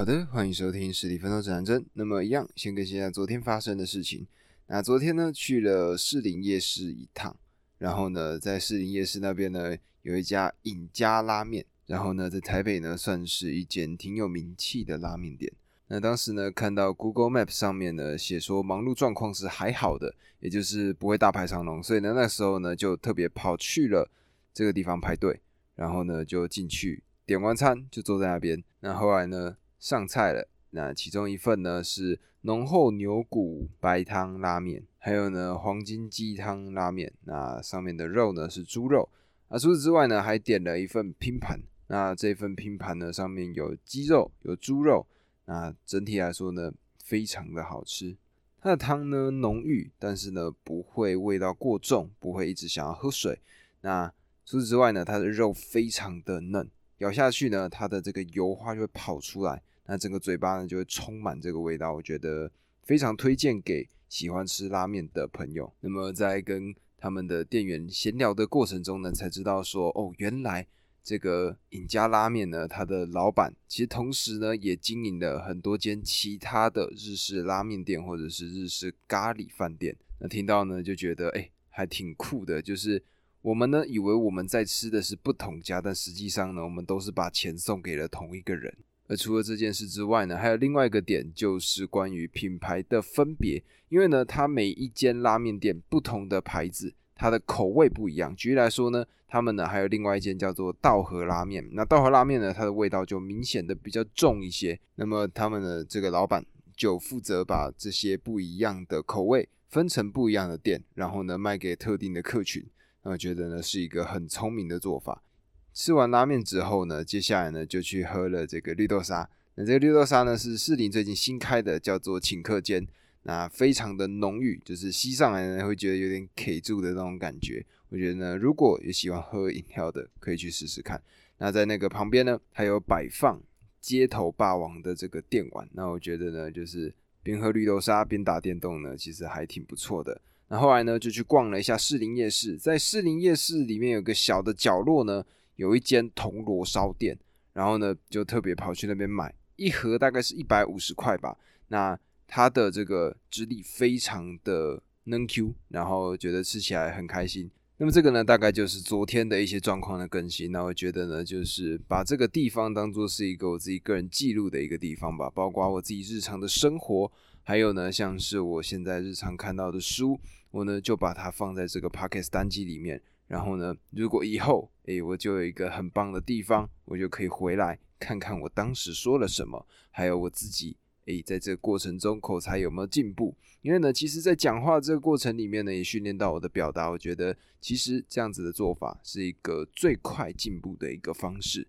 好的，欢迎收听实体分手指南针。那么一样，先更新一下昨天发生的事情。那昨天呢，去了士林夜市一趟，然后呢，在士林夜市那边呢，有一家尹家拉面，然后呢，在台北呢，算是一间挺有名气的拉面店。那当时呢，看到 Google Map 上面呢，写说忙碌状况是还好的，也就是不会大排长龙，所以呢，那时候呢，就特别跑去了这个地方排队，然后呢，就进去点完餐，就坐在那边。那后来呢？上菜了，那其中一份呢是浓厚牛骨白汤拉面，还有呢黄金鸡汤拉面。那上面的肉呢是猪肉，啊除此之外呢还点了一份拼盘。那这份拼盘呢上面有鸡肉，有猪肉。那整体来说呢非常的好吃。它的汤呢浓郁，但是呢不会味道过重，不会一直想要喝水。那除此之外呢它的肉非常的嫩，咬下去呢它的这个油花就会跑出来。那整个嘴巴呢就会充满这个味道，我觉得非常推荐给喜欢吃拉面的朋友。那么在跟他们的店员闲聊的过程中呢，才知道说哦，原来这个尹家拉面呢，它的老板其实同时呢也经营了很多间其他的日式拉面店或者是日式咖喱饭店。那听到呢就觉得哎，还挺酷的。就是我们呢以为我们在吃的是不同家，但实际上呢，我们都是把钱送给了同一个人。而除了这件事之外呢，还有另外一个点，就是关于品牌的分别。因为呢，它每一间拉面店不同的牌子，它的口味不一样。举例来说呢，他们呢还有另外一间叫做道和拉面。那道和拉面呢，它的味道就明显的比较重一些。那么他们的这个老板就负责把这些不一样的口味分成不一样的店，然后呢卖给特定的客群。那我觉得呢是一个很聪明的做法。吃完拉面之后呢，接下来呢就去喝了这个绿豆沙。那这个绿豆沙呢是士林最近新开的，叫做请客间。那非常的浓郁，就是吸上来呢会觉得有点 K 住的那种感觉。我觉得呢，如果有喜欢喝饮料的，可以去试试看。那在那个旁边呢，还有摆放街头霸王的这个电玩。那我觉得呢，就是边喝绿豆沙边打电动呢，其实还挺不错的。那后来呢，就去逛了一下士林夜市。在士林夜市里面有个小的角落呢。有一间铜锣烧店，然后呢，就特别跑去那边买一盒，大概是一百五十块吧。那它的这个质地非常的嫩 Q，然后觉得吃起来很开心。那么这个呢，大概就是昨天的一些状况的更新。那我觉得呢，就是把这个地方当做是一个我自己个人记录的一个地方吧，包括我自己日常的生活，还有呢，像是我现在日常看到的书，我呢就把它放在这个 Podcast 单机里面。然后呢，如果以后诶，我就有一个很棒的地方，我就可以回来看看我当时说了什么，还有我自己诶，在这个过程中口才有没有进步？因为呢，其实，在讲话这个过程里面呢，也训练到我的表达。我觉得其实这样子的做法是一个最快进步的一个方式。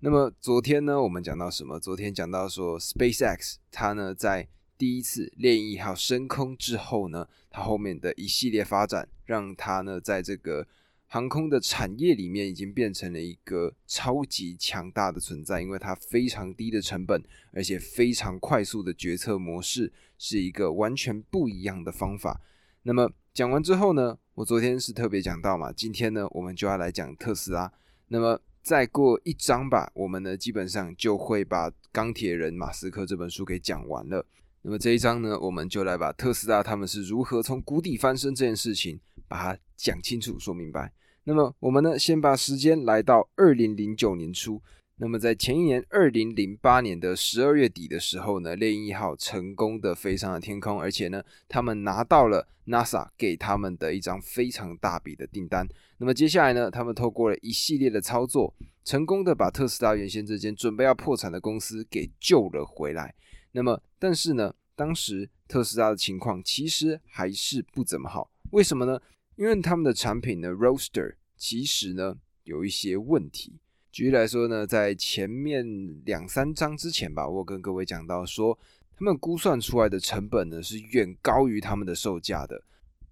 那么昨天呢，我们讲到什么？昨天讲到说，SpaceX 它呢在第一次猎鹰一号升空之后呢，它后面的一系列发展，让它呢在这个航空的产业里面已经变成了一个超级强大的存在，因为它非常低的成本，而且非常快速的决策模式，是一个完全不一样的方法。那么讲完之后呢，我昨天是特别讲到嘛，今天呢我们就要来讲特斯拉。那么再过一章吧，我们呢基本上就会把钢铁人马斯克这本书给讲完了。那么这一章呢，我们就来把特斯拉他们是如何从谷底翻身这件事情。把它讲清楚、说明白。那么我们呢，先把时间来到二零零九年初。那么在前一年二零零八年的十二月底的时候呢，猎鹰一号成功的飞上了天空，而且呢，他们拿到了 NASA 给他们的一张非常大笔的订单。那么接下来呢，他们透过了一系列的操作，成功的把特斯拉原先这间准备要破产的公司给救了回来。那么，但是呢，当时特斯拉的情况其实还是不怎么好。为什么呢？因为他们的产品呢，Roaster 其实呢有一些问题。举例来说呢，在前面两三章之前吧，我跟各位讲到说，他们估算出来的成本呢是远高于他们的售价的，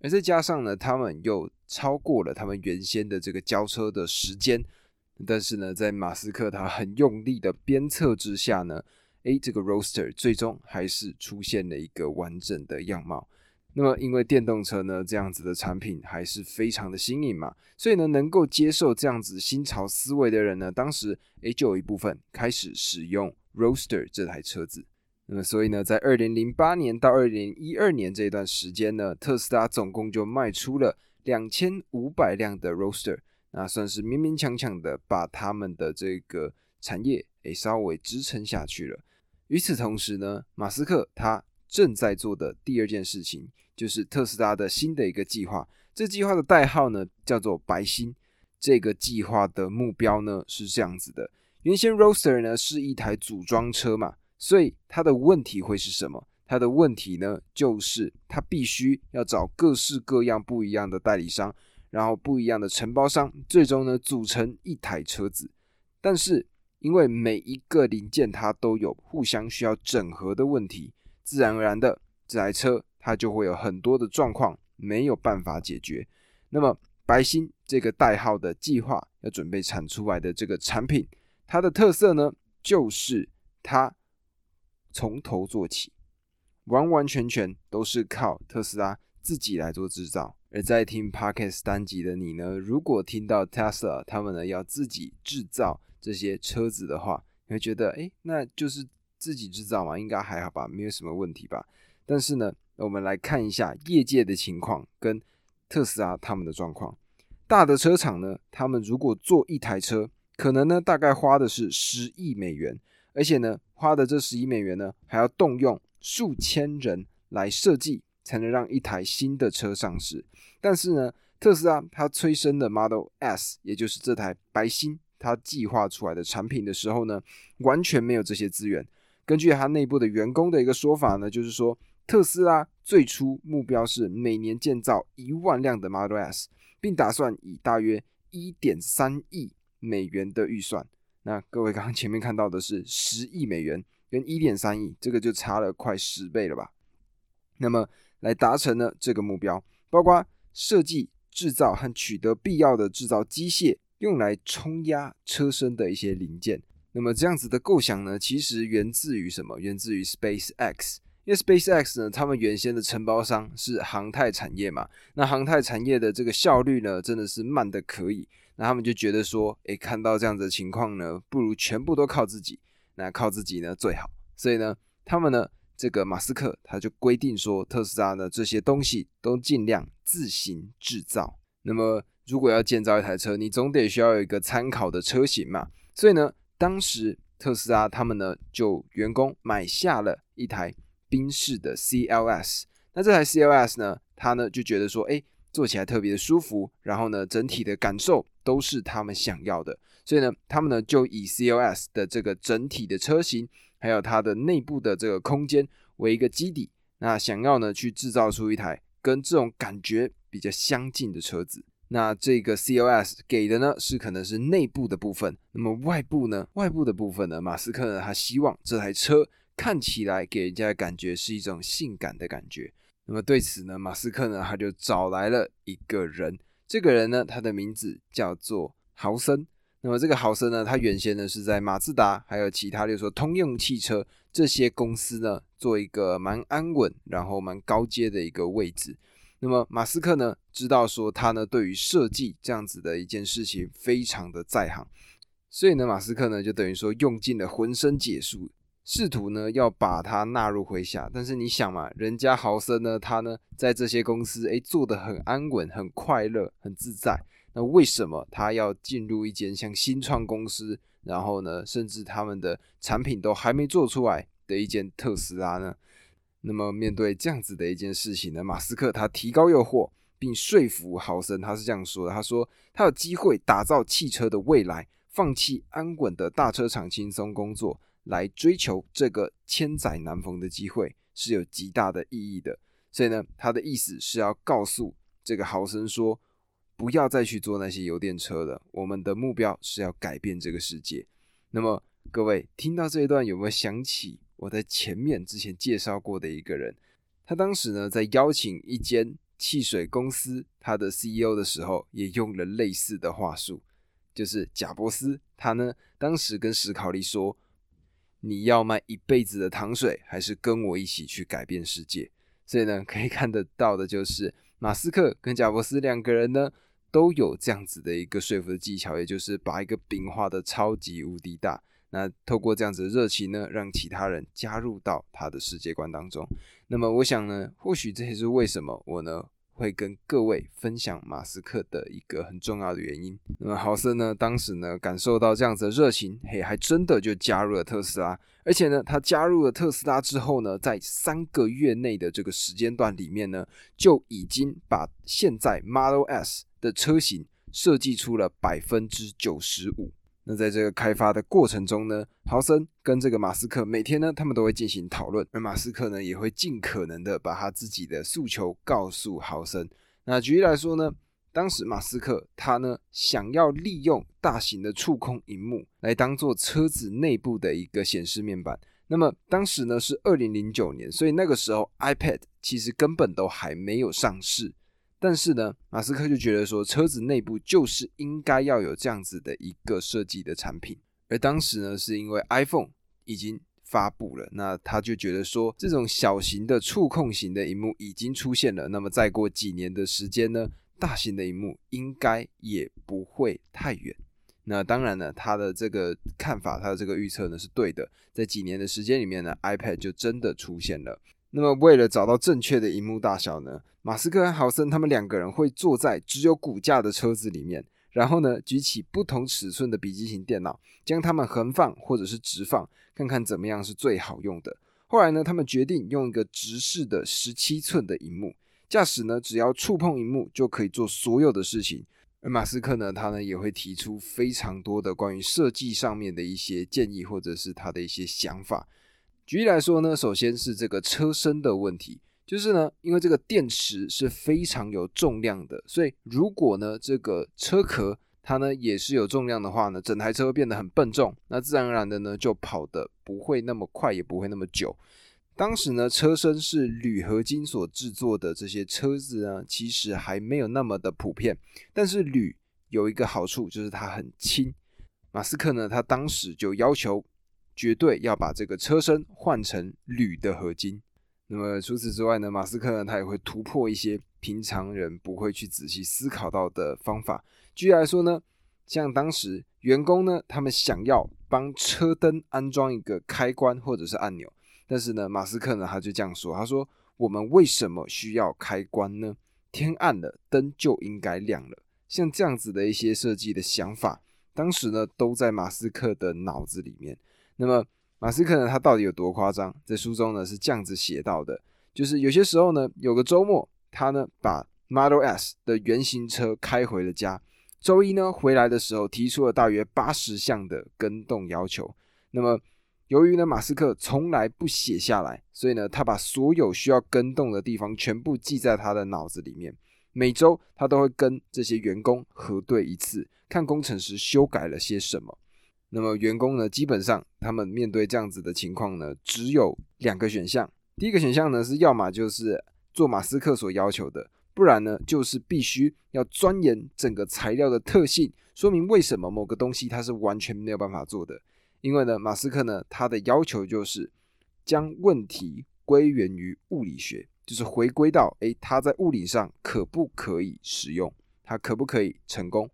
而再加上呢，他们又超过了他们原先的这个交车的时间。但是呢，在马斯克他很用力的鞭策之下呢，诶，这个 Roaster 最终还是出现了一个完整的样貌。那么，因为电动车呢这样子的产品还是非常的新颖嘛，所以呢，能够接受这样子新潮思维的人呢，当时诶就有一部分开始使用 Roadster 这台车子。那么，所以呢，在二零零八年到二零一二年这段时间呢，特斯拉总共就卖出了两千五百辆的 Roadster，那算是勉勉强强的把他们的这个产业诶稍微支撑下去了。与此同时呢，马斯克他正在做的第二件事情，就是特斯拉的新的一个计划。这计划的代号呢叫做“白星”。这个计划的目标呢是这样子的：原先 Roadster 呢是一台组装车嘛。所以它的问题会是什么？它的问题呢，就是它必须要找各式各样不一样的代理商，然后不一样的承包商，最终呢组成一台车子。但是因为每一个零件它都有互相需要整合的问题，自然而然的这台车它就会有很多的状况没有办法解决。那么白星这个代号的计划要准备产出来的这个产品，它的特色呢，就是它。从头做起，完完全全都是靠特斯拉自己来做制造。而在听 Podcast 单集的你呢，如果听到 Tesla 他们呢要自己制造这些车子的话，你会觉得，哎，那就是自己制造嘛，应该还好吧，没有什么问题吧？但是呢，我们来看一下业界的情况跟特斯拉他们的状况。大的车厂呢，他们如果做一台车，可能呢大概花的是十亿美元。而且呢，花的这十亿美元呢，还要动用数千人来设计，才能让一台新的车上市。但是呢，特斯拉它催生的 Model S，也就是这台白星，它计划出来的产品的时候呢，完全没有这些资源。根据它内部的员工的一个说法呢，就是说，特斯拉最初目标是每年建造一万辆的 Model S，并打算以大约一点三亿美元的预算。那各位刚刚前面看到的是十亿美元跟一点三亿，这个就差了快十倍了吧？那么来达成呢这个目标，包括设计、制造和取得必要的制造机械，用来冲压车身的一些零件。那么这样子的构想呢，其实源自于什么？源自于 SpaceX。因为 SpaceX 呢，他们原先的承包商是航太产业嘛，那航太产业的这个效率呢，真的是慢的可以。那他们就觉得说，诶，看到这样子的情况呢，不如全部都靠自己，那靠自己呢最好。所以呢，他们呢，这个马斯克他就规定说，特斯拉的这些东西都尽量自行制造。那么，如果要建造一台车，你总得需要有一个参考的车型嘛。所以呢，当时特斯拉他们呢，就员工买下了一台宾士的 CLS。那这台 CLS 呢，他呢就觉得说，诶，坐起来特别的舒服，然后呢，整体的感受。都是他们想要的，所以呢，他们呢就以 CLS 的这个整体的车型，还有它的内部的这个空间为一个基底，那想要呢去制造出一台跟这种感觉比较相近的车子。那这个 CLS 给的呢是可能是内部的部分，那么外部呢，外部的部分呢，马斯克呢他希望这台车看起来给人家的感觉是一种性感的感觉。那么对此呢，马斯克呢他就找来了一个人。这个人呢，他的名字叫做豪森。那么这个豪森呢，他原先呢是在马自达，还有其他，例如说通用汽车这些公司呢，做一个蛮安稳，然后蛮高阶的一个位置。那么马斯克呢，知道说他呢对于设计这样子的一件事情非常的在行，所以呢，马斯克呢就等于说用尽了浑身解数。试图呢要把它纳入麾下，但是你想嘛，人家豪森呢，他呢在这些公司诶做的很安稳、很快乐、很自在，那为什么他要进入一间像新创公司，然后呢，甚至他们的产品都还没做出来的一间特斯拉呢？那么面对这样子的一件事情呢，马斯克他提高诱惑，并说服豪森，他是这样说的：他说他有机会打造汽车的未来，放弃安稳的大车厂，轻松工作。来追求这个千载难逢的机会是有极大的意义的，所以呢，他的意思是要告诉这个豪森说，不要再去做那些油电车了，我们的目标是要改变这个世界。那么各位听到这一段有没有想起我在前面之前介绍过的一个人？他当时呢在邀请一间汽水公司他的 CEO 的时候，也用了类似的话术，就是贾伯斯，他呢当时跟史考利说。你要卖一辈子的糖水，还是跟我一起去改变世界？所以呢，可以看得到的就是马斯克跟贾伯斯两个人呢，都有这样子的一个说服的技巧，也就是把一个饼画的超级无敌大，那透过这样子的热情呢，让其他人加入到他的世界观当中。那么我想呢，或许这也是为什么我呢。会跟各位分享马斯克的一个很重要的原因。那么豪森呢，当时呢感受到这样子的热情，嘿，还真的就加入了特斯拉。而且呢，他加入了特斯拉之后呢，在三个月内的这个时间段里面呢，就已经把现在 Model S 的车型设计出了百分之九十五。那在这个开发的过程中呢，豪森跟这个马斯克每天呢，他们都会进行讨论，而马斯克呢，也会尽可能的把他自己的诉求告诉豪森。那举例来说呢，当时马斯克他呢，想要利用大型的触控荧幕来当做车子内部的一个显示面板。那么当时呢是二零零九年，所以那个时候 iPad 其实根本都还没有上市。但是呢，马斯克就觉得说，车子内部就是应该要有这样子的一个设计的产品。而当时呢，是因为 iPhone 已经发布了，那他就觉得说，这种小型的触控型的荧幕已经出现了。那么再过几年的时间呢，大型的荧幕应该也不会太远。那当然呢，他的这个看法，他的这个预测呢是对的。在几年的时间里面呢，iPad 就真的出现了。那么，为了找到正确的荧幕大小呢，马斯克和豪森他们两个人会坐在只有骨架的车子里面，然后呢，举起不同尺寸的笔记型电脑，将它们横放或者是直放，看看怎么样是最好用的。后来呢，他们决定用一个直视的十七寸的荧幕，驾驶呢只要触碰荧幕就可以做所有的事情。而马斯克呢，他呢也会提出非常多的关于设计上面的一些建议，或者是他的一些想法。举例来说呢，首先是这个车身的问题，就是呢，因为这个电池是非常有重量的，所以如果呢这个车壳它呢也是有重量的话呢，整台车会变得很笨重，那自然而然的呢就跑得不会那么快，也不会那么久。当时呢车身是铝合金所制作的这些车子呢，其实还没有那么的普遍，但是铝有一个好处就是它很轻。马斯克呢他当时就要求。绝对要把这个车身换成铝的合金。那么除此之外呢，马斯克呢他也会突破一些平常人不会去仔细思考到的方法。举例来说呢，像当时员工呢，他们想要帮车灯安装一个开关或者是按钮，但是呢，马斯克呢他就这样说，他说：“我们为什么需要开关呢？天暗了，灯就应该亮了。”像这样子的一些设计的想法，当时呢都在马斯克的脑子里面。那么马斯克呢？他到底有多夸张？在书中呢是这样子写到的：，就是有些时候呢，有个周末，他呢把 Model S 的原型车开回了家。周一呢回来的时候，提出了大约八十项的跟动要求。那么由于呢马斯克从来不写下来，所以呢他把所有需要跟动的地方全部记在他的脑子里面。每周他都会跟这些员工核对一次，看工程师修改了些什么。那么员工呢，基本上他们面对这样子的情况呢，只有两个选项。第一个选项呢是要么就是做马斯克所要求的，不然呢就是必须要钻研整个材料的特性，说明为什么某个东西它是完全没有办法做的。因为呢，马斯克呢他的要求就是将问题归源于物理学，就是回归到诶，它在物理上可不可以使用，它可不可以成功？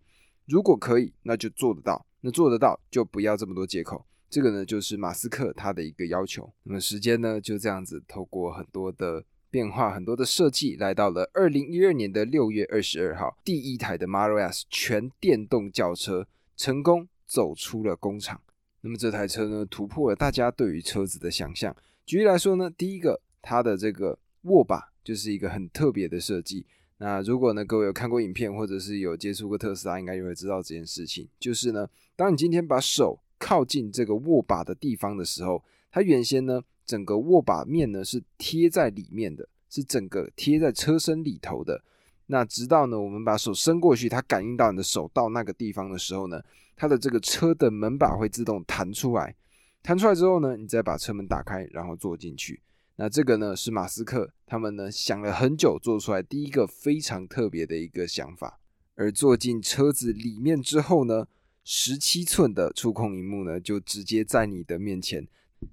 如果可以，那就做得到。那做得到就不要这么多借口，这个呢就是马斯克他的一个要求。那么时间呢就这样子透过很多的变化、很多的设计，来到了二零一二年的六月二十二号，第一台的 Model S 全电动轿车成功走出了工厂。那么这台车呢突破了大家对于车子的想象。举例来说呢，第一个它的这个握把就是一个很特别的设计。那如果呢，各位有看过影片，或者是有接触过特斯拉，应该就会知道这件事情。就是呢，当你今天把手靠近这个握把的地方的时候，它原先呢，整个握把面呢是贴在里面的，是整个贴在车身里头的。那直到呢，我们把手伸过去，它感应到你的手到那个地方的时候呢，它的这个车的门把会自动弹出来。弹出来之后呢，你再把车门打开，然后坐进去。那这个呢是马斯克他们呢想了很久做出来第一个非常特别的一个想法，而坐进车子里面之后呢，十七寸的触控荧幕呢就直接在你的面前，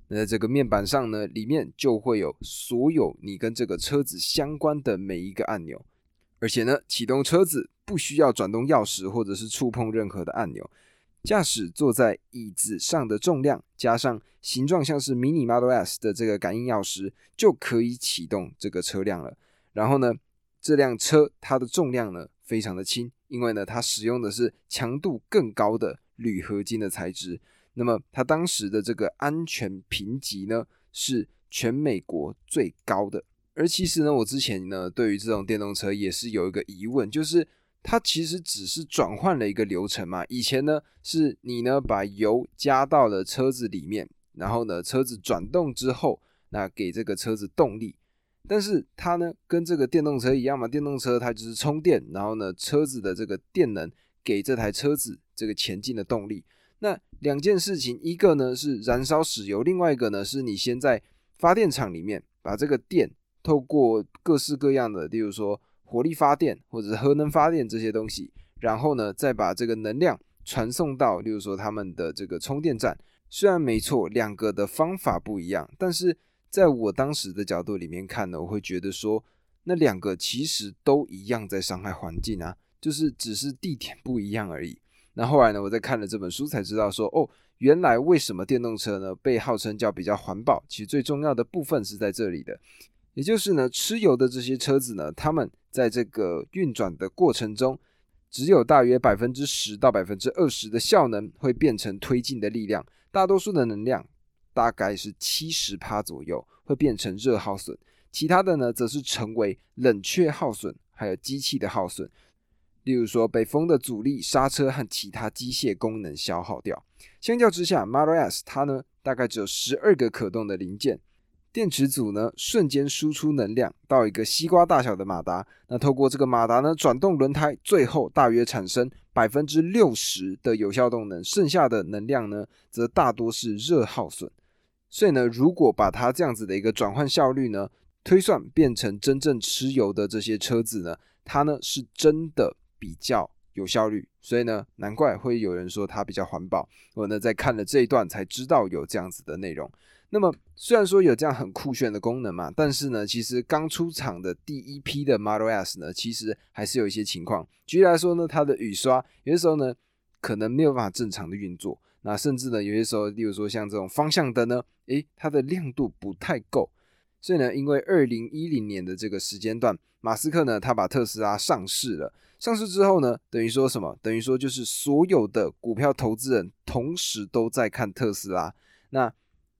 那在这个面板上呢，里面就会有所有你跟这个车子相关的每一个按钮，而且呢启动车子不需要转动钥匙或者是触碰任何的按钮，驾驶坐在椅子上的重量，加上形状像是 Mini Model S 的这个感应钥匙，就可以启动这个车辆了。然后呢，这辆车它的重量呢非常的轻，因为呢它使用的是强度更高的铝合金的材质。那么它当时的这个安全评级呢是全美国最高的。而其实呢，我之前呢对于这种电动车也是有一个疑问，就是。它其实只是转换了一个流程嘛。以前呢，是你呢把油加到了车子里面，然后呢车子转动之后，那给这个车子动力。但是它呢跟这个电动车一样嘛，电动车它就是充电，然后呢车子的这个电能给这台车子这个前进的动力。那两件事情，一个呢是燃烧石油，另外一个呢是你先在发电厂里面把这个电透过各式各样的，例如说。火力发电或者是核能发电这些东西，然后呢，再把这个能量传送到，例如说他们的这个充电站。虽然没错，两个的方法不一样，但是在我当时的角度里面看呢，我会觉得说，那两个其实都一样在伤害环境啊，就是只是地点不一样而已。那后来呢，我在看了这本书才知道说，哦，原来为什么电动车呢被号称叫比较环保，其实最重要的部分是在这里的，也就是呢，吃油的这些车子呢，他们。在这个运转的过程中，只有大约百分之十到百分之二十的效能会变成推进的力量，大多数的能量大概是七十帕左右会变成热耗损，其他的呢则是成为冷却耗损，还有机器的耗损，例如说被风的阻力、刹车和其他机械功能消耗掉。相较之下，Model S 它呢大概只有十二个可动的零件。电池组呢，瞬间输出能量到一个西瓜大小的马达，那透过这个马达呢，转动轮胎，最后大约产生百分之六十的有效动能，剩下的能量呢，则大多是热耗损。所以呢，如果把它这样子的一个转换效率呢，推算变成真正吃油的这些车子呢，它呢是真的比较有效率。所以呢，难怪会有人说它比较环保。我呢在看了这一段才知道有这样子的内容。那么虽然说有这样很酷炫的功能嘛，但是呢，其实刚出厂的第一批的 Model S 呢，其实还是有一些情况。举例来说呢，它的雨刷有些时候呢，可能没有办法正常的运作。那甚至呢，有些时候，例如说像这种方向灯呢，诶，它的亮度不太够。所以呢，因为二零一零年的这个时间段，马斯克呢，他把特斯拉上市了。上市之后呢，等于说什么？等于说就是所有的股票投资人同时都在看特斯拉。那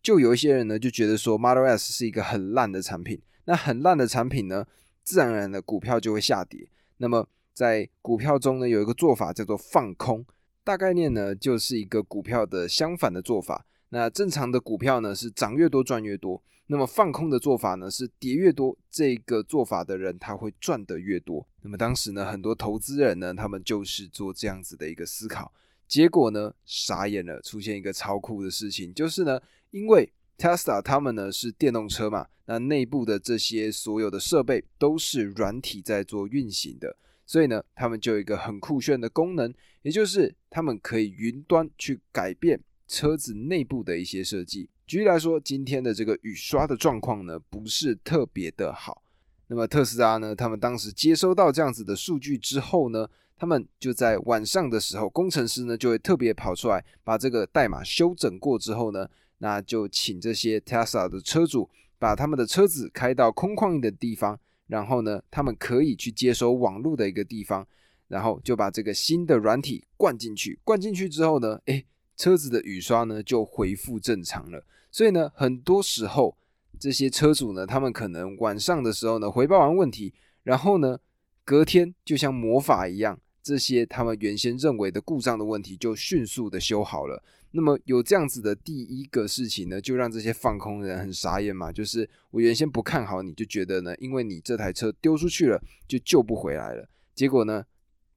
就有一些人呢，就觉得说 Model S 是一个很烂的产品。那很烂的产品呢，自然而然的股票就会下跌。那么在股票中呢，有一个做法叫做放空，大概念呢就是一个股票的相反的做法。那正常的股票呢是涨越多赚越多，那么放空的做法呢是跌越多，这个做法的人他会赚得越多。那么当时呢，很多投资人呢，他们就是做这样子的一个思考，结果呢傻眼了，出现一个超酷的事情，就是呢。因为 Tesla 他们呢是电动车嘛，那内部的这些所有的设备都是软体在做运行的，所以呢，他们就有一个很酷炫的功能，也就是他们可以云端去改变车子内部的一些设计。举例来说，今天的这个雨刷的状况呢不是特别的好，那么特斯拉呢，他们当时接收到这样子的数据之后呢，他们就在晚上的时候，工程师呢就会特别跑出来把这个代码修整过之后呢。那就请这些 Tesla 的车主把他们的车子开到空旷一点的地方，然后呢，他们可以去接收网络的一个地方，然后就把这个新的软体灌进去。灌进去之后呢，诶，车子的雨刷呢就恢复正常了。所以呢，很多时候这些车主呢，他们可能晚上的时候呢回报完问题，然后呢，隔天就像魔法一样，这些他们原先认为的故障的问题就迅速的修好了。那么有这样子的第一个事情呢，就让这些放空人很傻眼嘛。就是我原先不看好你，就觉得呢，因为你这台车丢出去了，就救不回来了。结果呢，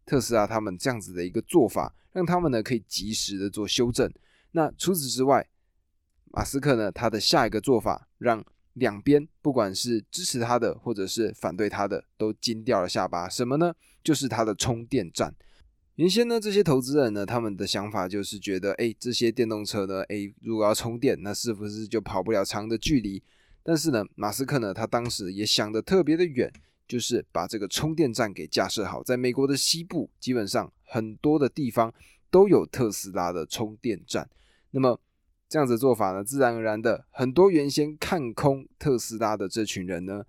特斯拉他们这样子的一个做法，让他们呢可以及时的做修正。那除此之外，马斯克呢他的下一个做法，让两边不管是支持他的或者是反对他的，都惊掉了下巴。什么呢？就是他的充电站。原先呢，这些投资人呢，他们的想法就是觉得，哎，这些电动车呢，哎，如果要充电，那是不是就跑不了长的距离？但是呢，马斯克呢，他当时也想的特别的远，就是把这个充电站给架设好，在美国的西部，基本上很多的地方都有特斯拉的充电站。那么这样子做法呢，自然而然的，很多原先看空特斯拉的这群人呢，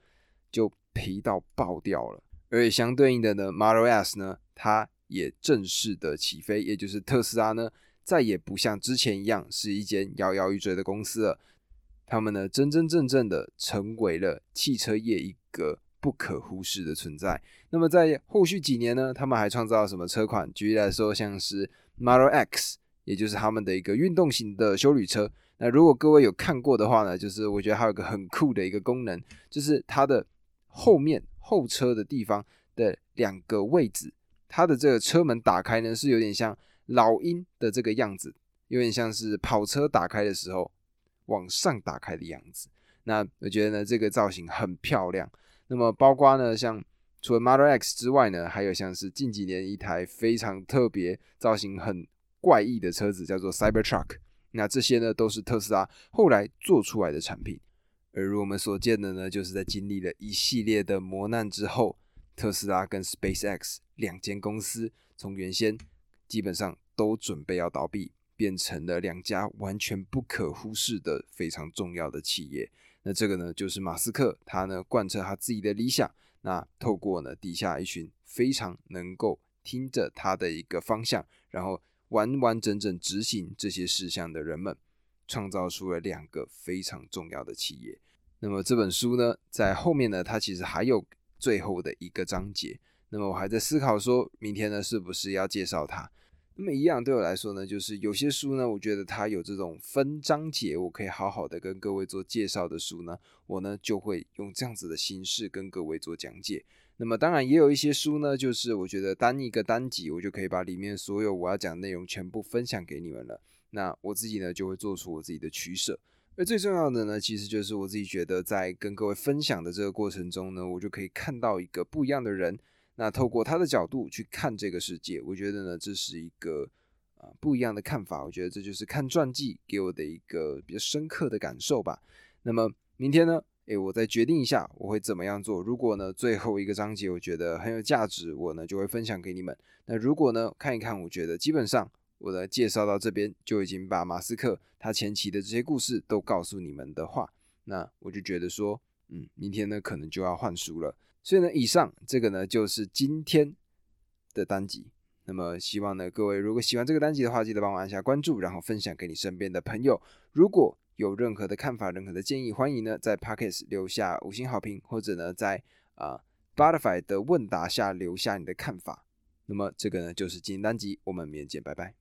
就赔到爆掉了。而且相对应的呢，Model S 呢，它也正式的起飞，也就是特斯拉呢，再也不像之前一样是一间摇摇欲坠的公司了。他们呢，真真正正的成为了汽车业一个不可忽视的存在。那么在后续几年呢，他们还创造了什么车款？举例来说，像是 Model X，也就是他们的一个运动型的修旅车。那如果各位有看过的话呢，就是我觉得还有个很酷的一个功能，就是它的后面后车的地方的两个位置，它的这个车门打开呢，是有点像老鹰的这个样子，有点像是跑车打开的时候。往上打开的样子，那我觉得呢，这个造型很漂亮。那么，包括呢，像除了 Model X 之外呢，还有像是近几年一台非常特别、造型很怪异的车子，叫做 Cybertruck。那这些呢，都是特斯拉后来做出来的产品。而如我们所见的呢，就是在经历了一系列的磨难之后，特斯拉跟 SpaceX 两间公司从原先基本上都准备要倒闭。变成了两家完全不可忽视的非常重要的企业。那这个呢，就是马斯克他呢贯彻他自己的理想，那透过呢底下一群非常能够听着他的一个方向，然后完完整整执行这些事项的人们，创造出了两个非常重要的企业。那么这本书呢，在后面呢，它其实还有最后的一个章节。那么我还在思考，说明天呢，是不是要介绍它？那么一样对我来说呢，就是有些书呢，我觉得它有这种分章节，我可以好好的跟各位做介绍的书呢，我呢就会用这样子的形式跟各位做讲解。那么当然也有一些书呢，就是我觉得单一个单集，我就可以把里面所有我要讲的内容全部分享给你们了。那我自己呢就会做出我自己的取舍。而最重要的呢，其实就是我自己觉得在跟各位分享的这个过程中呢，我就可以看到一个不一样的人。那透过他的角度去看这个世界，我觉得呢，这是一个啊不一样的看法。我觉得这就是看传记给我的一个比较深刻的感受吧。那么明天呢，诶，我再决定一下我会怎么样做。如果呢最后一个章节我觉得很有价值，我呢就会分享给你们。那如果呢看一看，我觉得基本上我的介绍到这边就已经把马斯克他前期的这些故事都告诉你们的话，那我就觉得说，嗯，明天呢可能就要换书了。所以呢，以上这个呢就是今天的单集。那么希望呢各位如果喜欢这个单集的话，记得帮我按下关注，然后分享给你身边的朋友。如果有任何的看法、任何的建议，欢迎呢在 Pockets 留下五星好评，或者呢在啊 Spotify 的问答下留下你的看法。那么这个呢就是今天单集，我们明天见，拜拜。